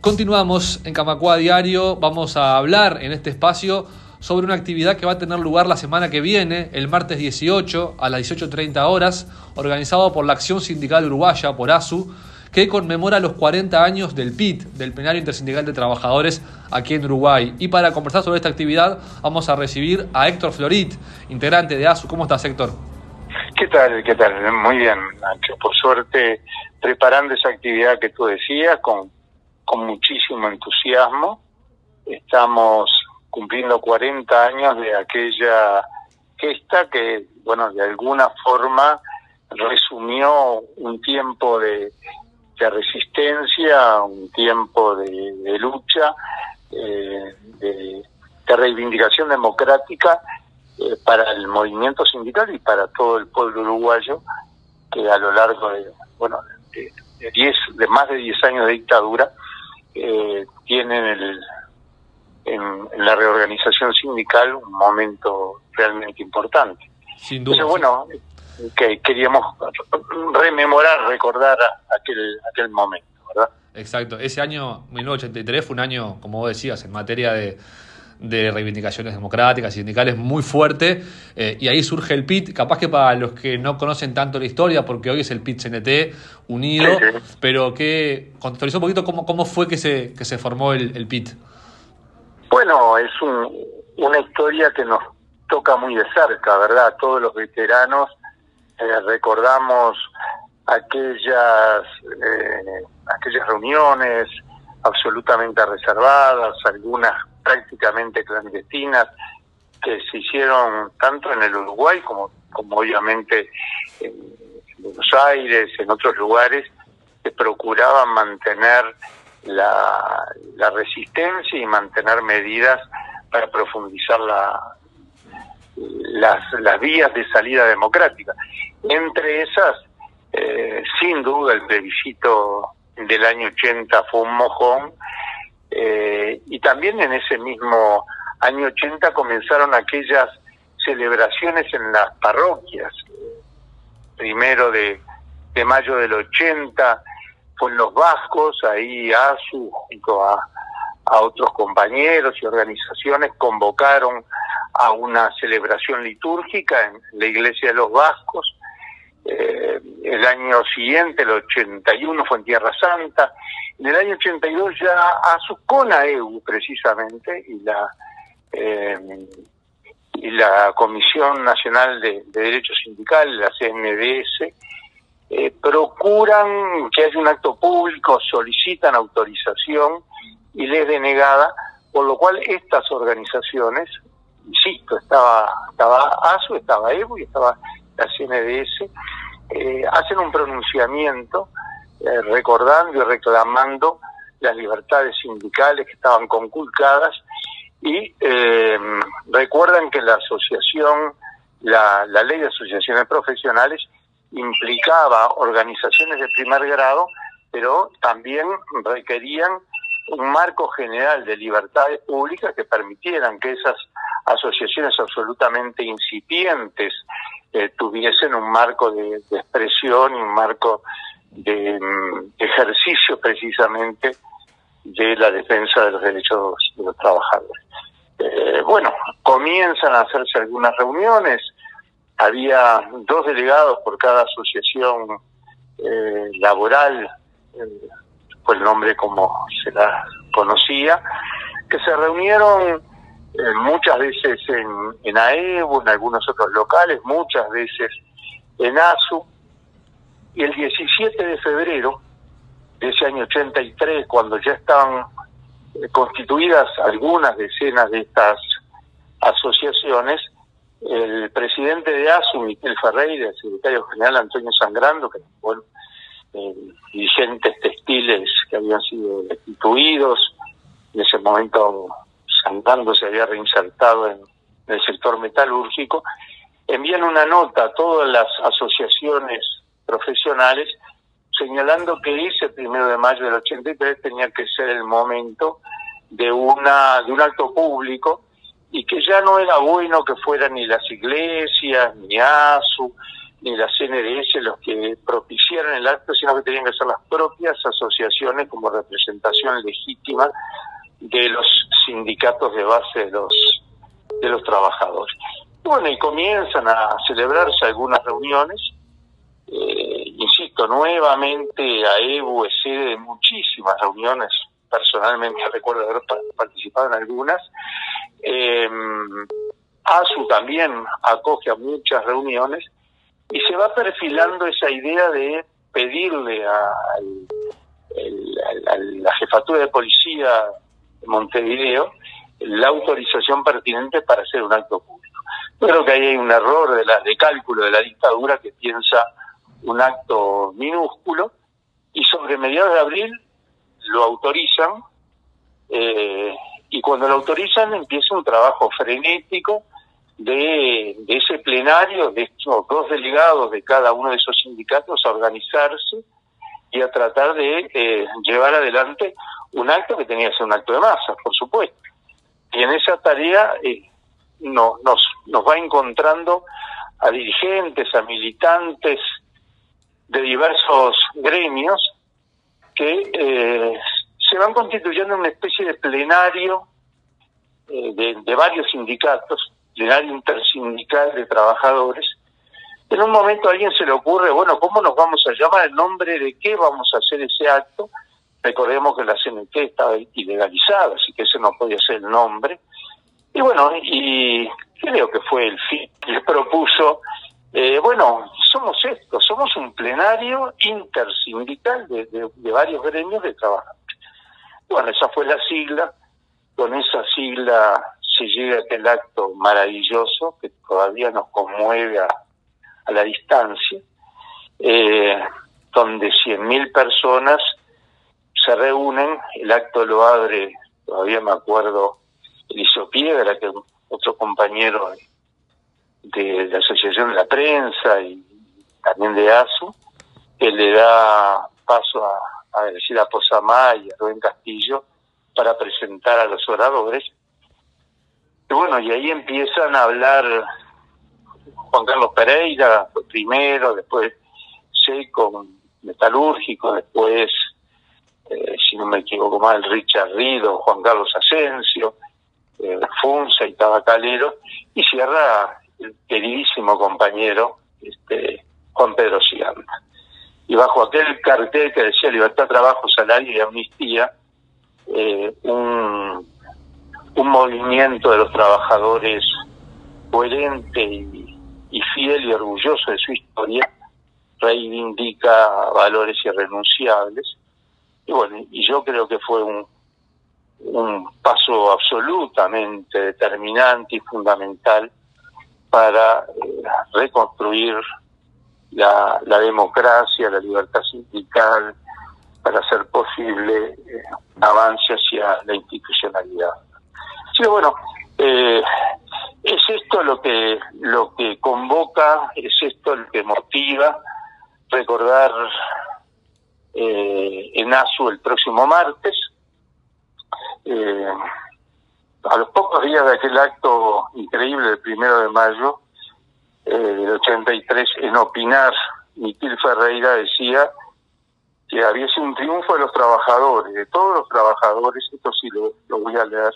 Continuamos en Camacua Diario, vamos a hablar en este espacio sobre una actividad que va a tener lugar la semana que viene, el martes 18 a las 18.30 horas, organizado por la Acción Sindical Uruguaya, por ASU, que conmemora los 40 años del PIT, del Plenario Intersindical de Trabajadores, aquí en Uruguay. Y para conversar sobre esta actividad vamos a recibir a Héctor Florit, integrante de ASU. ¿Cómo estás, Héctor? ¿Qué tal? ¿Qué tal? Muy bien, Nacho. Por suerte, preparando esa actividad que tú decías con con muchísimo entusiasmo. Estamos cumpliendo 40 años de aquella gesta que, bueno, de alguna forma resumió un tiempo de, resistencia, un tiempo de, lucha, eh, de, reivindicación democrática eh, para el movimiento sindical y para todo el pueblo uruguayo que a lo largo de, bueno, de, diez, de más de 10 años de dictadura eh, tienen el, en, la reorganización sindical un momento realmente importante. Sin duda. Entonces, bueno, que queríamos rememorar, recordar aquel, aquel momento, ¿verdad? Exacto. Ese año, 1983, fue un año, como vos decías, en materia de de reivindicaciones democráticas y sindicales muy fuerte, eh, y ahí surge el PIT, capaz que para los que no conocen tanto la historia, porque hoy es el PIT-CNT unido, pero que contextualizó un poquito cómo, cómo fue que se, que se formó el, el PIT. Bueno, es una historia que nos toca muy de cerca, ¿verdad? Todos los veteranos eh, recordamos aquellas, eh, aquellas reuniones absolutamente reservadas, algunas prácticamente clandestinas que se hicieron tanto en el Uruguay como, obviamente en Buenos Aires, en otros lugares, que procuraban mantener la, resistencia y mantener medidas para profundizar la, las, las vías de salida democrática. Entre esas, eh, sin duda, el plebiscito del año 80 fue un mojón, eh, y también en ese mismo año 80 comenzaron aquellas celebraciones en las parroquias. Primero de, mayo del 80 fue en los Vascos, ahí ASU junto a otros compañeros y organizaciones convocaron a una celebración litúrgica en la iglesia de los Vascos. Eh, el año siguiente, el 81, fue en Tierra Santa. En el año 82 ya a su CONAEU precisamente y la eh, y la Comisión Nacional de, Derechos Sindicales, la CNDS, eh, procuran que haya un acto público, solicitan autorización y les denegada, por lo cual estas organizaciones, insisto, estaba, estaba ASU, estaba EBU y estaba CNDS, eh, hacen un pronunciamiento eh, recordando y reclamando las libertades sindicales que estaban conculcadas y eh, recuerdan que la asociación, la, la ley de asociaciones profesionales implicaba organizaciones de primer grado, pero también requerían un marco general de libertades públicas que permitieran que esas asociaciones absolutamente incipientes eh, tuviesen un marco de, expresión y un marco de mm, ejercicio precisamente de la defensa de los derechos de los trabajadores. Eh, bueno, comienzan a hacerse algunas reuniones, había dos delegados por cada asociación eh, laboral, eh, fue el nombre como se la conocía, que se reunieron muchas veces en, en AEBU, en algunos otros locales, muchas veces en ASU, y el 17 de febrero de ese año 83, cuando ya estaban eh, constituidas algunas decenas de estas asociaciones, el presidente de ASU, Miquel Ferreira, el secretario general Antonio Sangrando, que fueron eh, dirigentes textiles que habían sido destituidos, en ese momento Sangrando se había reinsertado en el sector metalúrgico, envían una nota a todas las asociaciones profesionales, señalando que ese primero de mayo del 83 tenía que ser el momento de una de un acto público y que ya no era bueno que fueran ni las iglesias, ni ASU, ni la CNDS los que propiciaran el acto, sino que tenían que ser las propias asociaciones como representación legítima de los sindicatos de base de los de los trabajadores. Bueno, y comienzan a celebrarse algunas reuniones. Eh, insisto, nuevamente AEBU es sede de muchísimas reuniones. Personalmente recuerdo haber participado en algunas. Eh, ASU también acoge a muchas reuniones y se va perfilando esa idea de pedirle a, la jefatura de policía Montevideo la autorización pertinente para hacer un acto público. creo que ahí hay un error de, la, de cálculo de la dictadura que piensa un acto minúsculo y sobre mediados de abril lo autorizan eh, y cuando lo autorizan empieza un trabajo frenético de, ese plenario, de estos dos delegados de cada uno de esos sindicatos a organizarse y a tratar de eh, llevar adelante un acto que tenía que ser un acto de masa, por supuesto. Y en esa tarea eh, no, nos, nos va encontrando a dirigentes, a militantes de diversos gremios que eh, se van constituyendo en una especie de plenario de, de varios sindicatos plenario intersindical de trabajadores, en un momento a alguien se le ocurre, bueno, ¿cómo nos vamos a llamar? ¿El nombre de qué vamos a hacer ese acto? Recordemos que la CNT estaba ilegalizada, así que ese no podía ser el nombre. Y bueno, y creo que fue el fin. Les propuso, eh, bueno, somos esto, somos un plenario intersindical de, de varios gremios de trabajadores. Bueno, esa fue la sigla. Con esa sigla se llega aquel acto maravilloso que todavía nos conmueve a, la distancia, eh, donde 100.000 personas se reúnen, el acto lo abre, todavía me acuerdo, Eliseo Piedra, que otro compañero de, la Asociación de la Prensa y también de ASU, que le da paso a, a decir a Posamá y a Rubén Castillo para presentar a los oradores y bueno, y ahí empiezan a hablar Juan Carlos Pereira, primero, después Seco, Metalúrgico, después, eh, si no me equivoco mal, Richard Rido, Juan Carlos Asensio, eh, Funza y Tabacalero, y cierra el queridísimo compañero este, Juan Pedro Siganda. Y bajo aquel cartel que decía libertad, trabajo, salario y amnistía, eh, un un movimiento de los trabajadores coherente y, fiel y orgulloso de su historia, reivindica valores irrenunciables. Y bueno, y yo creo que fue un, paso absolutamente determinante y fundamental para eh, reconstruir la, democracia, la libertad sindical, para hacer posible eh, avance hacia la institucionalidad. Sí, bueno, eh, esto lo que lo que convoca, es esto lo que motiva recordar eh, en ASU el próximo martes. Eh, a los pocos días de aquel acto increíble del primero de mayo del 83, en opinar, Miquel Ferreira decía que había sido un triunfo de los trabajadores, de todos los trabajadores, esto sí lo voy a leer,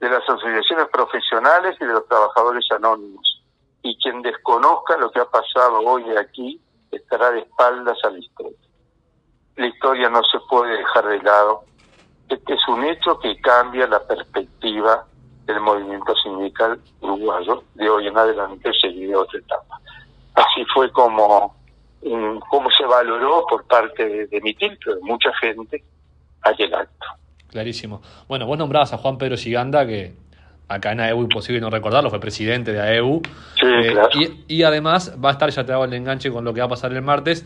de las asociaciones profesionales y de los trabajadores anónimos. Y quien desconozca lo que ha pasado hoy aquí estará de espaldas a la historia. La historia no se puede dejar de lado. Este es un hecho que cambia la perspectiva del movimiento sindical uruguayo. De hoy en adelante seguirá otra etapa. Así fue como, como se valoró por parte de, de mi pero mucha gente, aquel acto. Clarísimo. Bueno, vos nombrabas a Juan Pedro Giganda, que acá en AEU imposible no recordarlo, fue presidente de AEU. Sí, eh, claro. y, además va a estar, ya te hago el enganche con lo que va a pasar el martes,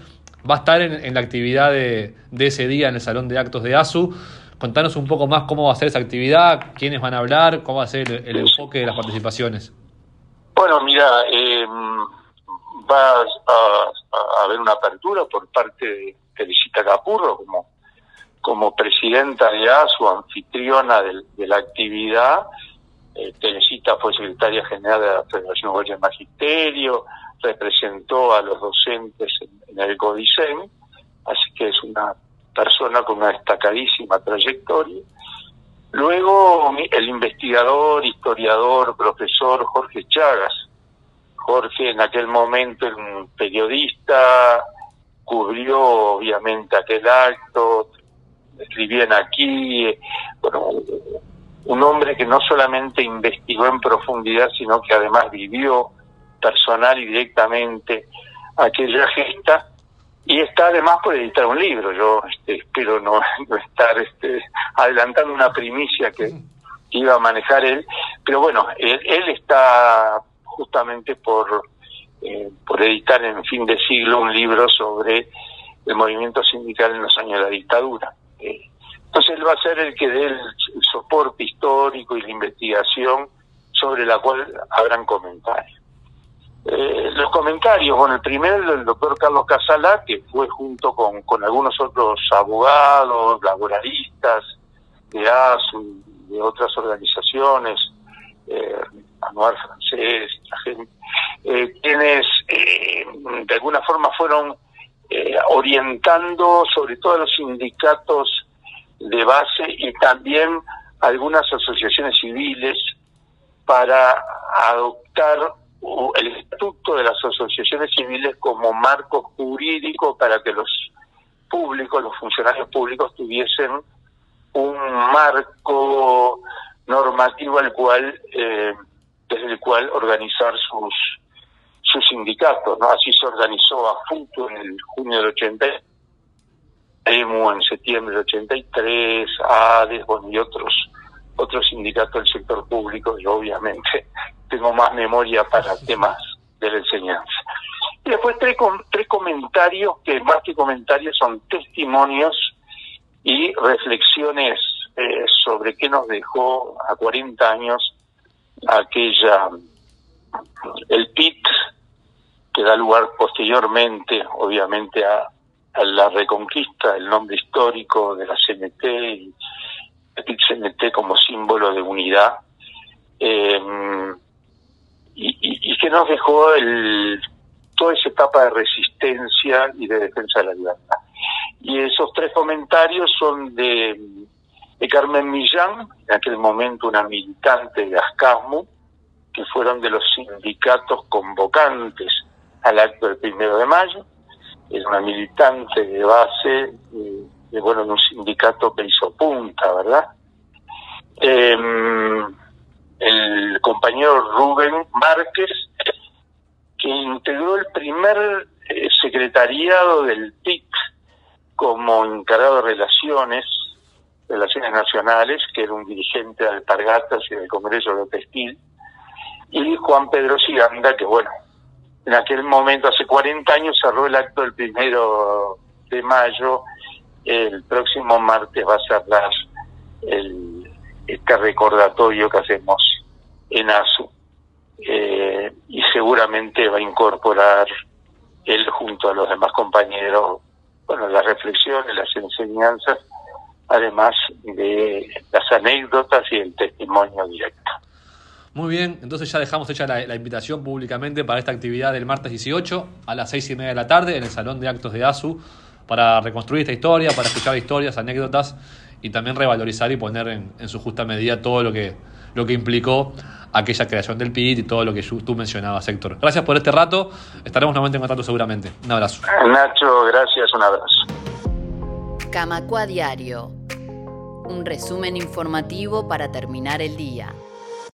va a estar en, la actividad de, ese día en el Salón de Actos de ASU. Contanos un poco más cómo va a ser esa actividad, quiénes van a hablar, cómo va a ser el, enfoque de las participaciones. Bueno, mira, eh, va a, haber una apertura por parte de Felicita Capurro como como presidenta de ASU, anfitriona de, la actividad. Eh, Teresita fue secretaria general de la Federación de Magisterio, representó a los docentes en, el CODICEN, así que es una persona con una destacadísima trayectoria. Luego el investigador, historiador, profesor Jorge Chagas. Jorge en aquel momento era un periodista, cubrió obviamente aquel acto, escribían aquí, bueno, un hombre que no solamente investigó en profundidad, sino que además vivió personal y directamente aquella gesta y está además por editar un libro. Yo este, espero no, estar este, adelantando una primicia que iba a manejar él, pero bueno, él, está justamente por, eh, por editar en fin de siglo un libro sobre el movimiento sindical en los años de la dictadura. Entonces él va a ser el que dé el, soporte histórico y la investigación sobre la cual habrán comentarios. Eh, los comentarios, bueno, el primero del doctor Carlos Casalá, que fue junto con, algunos otros abogados, laboralistas, de ASU, de otras organizaciones, eh, Anuar Francés, la eh, quienes eh, de alguna forma fueron eh, orientando sobre todo a los sindicatos de base y también algunas asociaciones civiles para adoptar el estatuto de las asociaciones civiles como marco jurídico para que los públicos, los funcionarios públicos tuviesen un marco normativo al cual eh, desde el cual organizar sus sus sindicatos, ¿no? Así se organizó a FUTU en el junio del 80, EMU en septiembre del 83, ADES, bueno, y otros otros sindicatos del sector público, y obviamente tengo más memoria para temas de la enseñanza. Y después tres, tres comentarios que más que comentarios son testimonios y reflexiones eh, sobre qué nos dejó a 40 años aquella el PIT que da lugar posteriormente, obviamente, a, la reconquista, el nombre histórico de la CNT y el CNT como símbolo de unidad, eh, y, que nos dejó el, toda esa etapa de resistencia y de defensa de la libertad. Y esos tres comentarios son de, de Carmen Millán, en aquel momento una militante de ASCASMU, que fueron de los sindicatos convocantes al acto del primero de mayo. Era una militante de base, de, bueno, en un sindicato que hizo punta, ¿verdad? Em, el compañero Rubén Márquez, que integró el primer eh, secretariado del PIC como encargado de relaciones, relaciones nacionales, que era un dirigente de Alpargatas y del Congreso de Textil, y Juan Pedro Siganda, que bueno, en aquel momento, hace 40 años, cerró el acto del primero de mayo. El próximo martes va a cerrar el, este recordatorio que hacemos en ASU. Eh, y seguramente va a incorporar él junto a los demás compañeros, bueno, las reflexiones, las enseñanzas, además de las anécdotas y el testimonio directo. Muy bien, entonces ya dejamos hecha la, invitación públicamente para esta actividad del martes 18 a las 6 y media de la tarde en el Salón de Actos de ASU para reconstruir esta historia, para escuchar historias, anécdotas y también revalorizar y poner en, su justa medida todo lo que, lo que implicó aquella creación del PIT y todo lo que tú mencionabas, Héctor. Gracias por este rato, estaremos nuevamente en contacto seguramente. Un abrazo. Nacho, gracias, un abrazo. Camacua Diario, un resumen informativo para terminar el día.